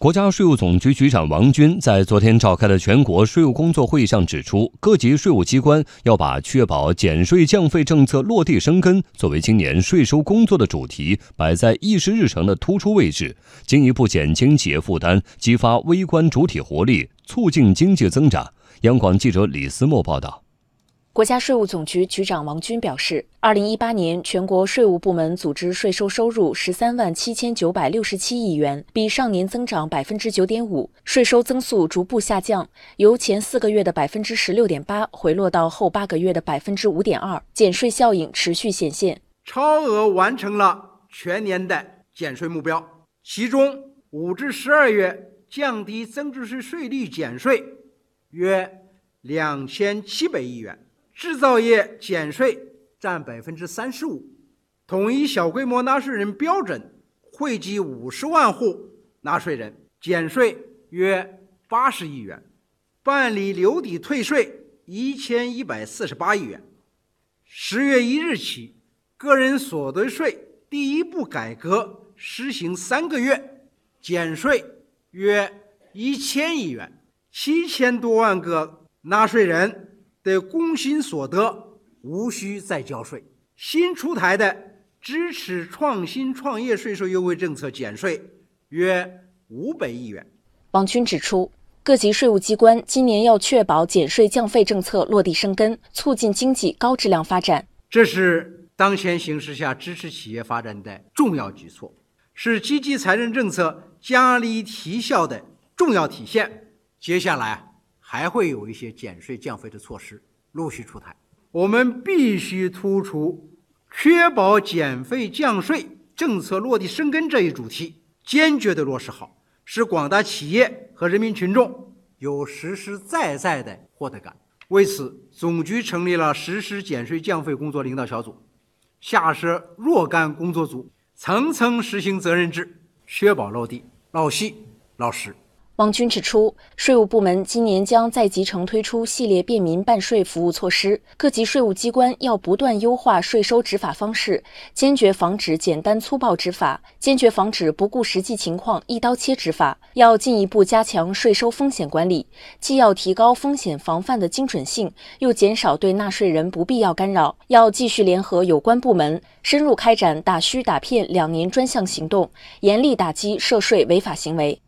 国家税务总局局长王军在昨天召开的全国税务工作会议上指出，各级税务机关要把确保减税降费政策落地生根作为今年税收工作的主题，摆在议事日程的突出位置，进一步减轻企业负担，激发微观主体活力，促进经济增长。央广记者李思墨报道。国家税务总局局长王军表示，二零一八年全国税务部门组织税收收入十三万七千九百六十七亿元，比上年增长百分之九点五，税收增速逐步下降，由前四个月的百分之十六点八回落到后八个月的百分之五点二，减税效应持续显现，超额完成了全年的减税目标。其中，五至十二月降低增值税税率减税约两千七百亿元。制造业减税占百分之三十五，统一小规模纳税人标准惠及五十万户纳税人，减税约八十亿元，办理留抵退税一千一百四十八亿元。十月一日起，个人所得税第一步改革实行三个月，减税约一千亿元，七千多万个纳税人。的工薪所得无需再交税。新出台的支持创新创业税收优惠政策减税约五百亿元。王军指出，各级税务机关今年要确保减税降费政策落地生根，促进经济高质量发展。这是当前形势下支持企业发展的重要举措，是积极财政政策加力提效的重要体现。接下来。还会有一些减税降费的措施陆续出台，我们必须突出确保减费降税政策落地生根这一主题，坚决地落实好，使广大企业和人民群众有实实在在的获得感。为此，总局成立了实施减税降费工作领导小组，下设若干工作组，层层实行责任制，确保落地、落细、落实。王军指出，税务部门今年将在集成推出系列便民办税服务措施，各级税务机关要不断优化税收执法方式，坚决防止简单粗暴执法，坚决防止不顾实际情况一刀切执法。要进一步加强税收风险管理，既要提高风险防范的精准性，又减少对纳税人不必要干扰。要继续联合有关部门，深入开展打虚打骗两年专项行动，严厉打击涉税违法行为。